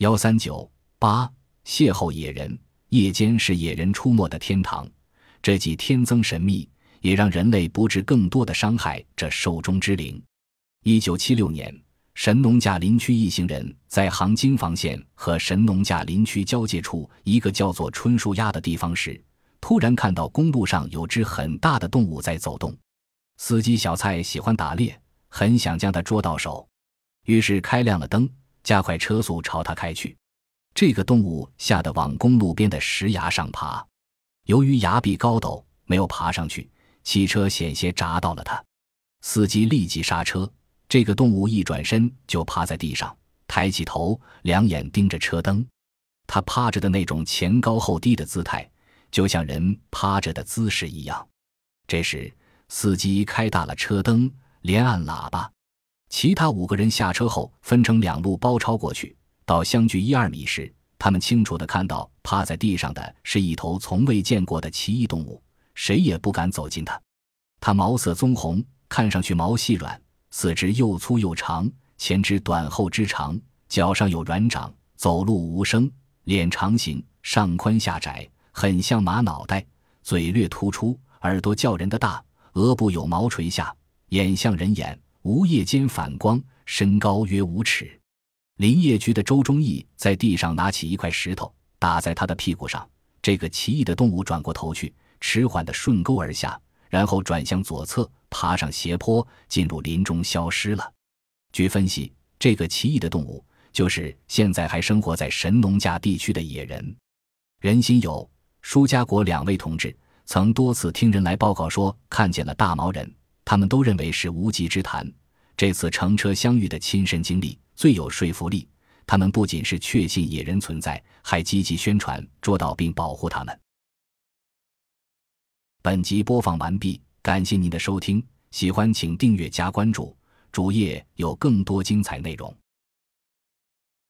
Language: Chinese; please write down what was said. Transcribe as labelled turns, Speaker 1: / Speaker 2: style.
Speaker 1: 幺三九八邂逅野人，夜间是野人出没的天堂，这既天增神秘，也让人类不致更多的伤害这兽中之灵。一九七六年，神农架林区一行人在杭金房县和神农架林区交界处一个叫做春树崖的地方时，突然看到公路上有只很大的动物在走动。司机小蔡喜欢打猎，很想将它捉到手，于是开亮了灯，加快车速朝它开去。这个动物吓得往公路边的石崖上爬，由于崖壁高陡，没有爬上去，汽车险些砸到了它。司机立即刹车，这个动物一转身就趴在地上，抬起头，两眼盯着车灯。它趴着的那种前高后低的姿态，就像人趴着的姿势一样。这时。司机开大了车灯，连按喇叭。其他五个人下车后，分成两路包抄过去。到相距一二米时，他们清楚地看到趴在地上的是一头从未见过的奇异动物，谁也不敢走近它。它毛色棕红，看上去毛细软，四肢又粗又长，前肢短后肢长，脚上有软掌，走路无声。脸长形，上宽下窄，很像马脑袋，嘴略突出，耳朵叫人的大。额部有毛垂下，眼像人眼，无夜间反光，身高约五尺。林业局的周忠义在地上拿起一块石头打在他的屁股上。这个奇异的动物转过头去，迟缓地顺沟而下，然后转向左侧，爬上斜坡，进入林中消失了。据分析，这个奇异的动物就是现在还生活在神农架地区的野人。人心有舒家国两位同志。曾多次听人来报告说看见了大毛人，他们都认为是无稽之谈。这次乘车相遇的亲身经历最有说服力。他们不仅是确信野人存在，还积极宣传捉到并保护他们。本集播放完毕，感谢您的收听，喜欢请订阅加关注，主页有更多精彩内容。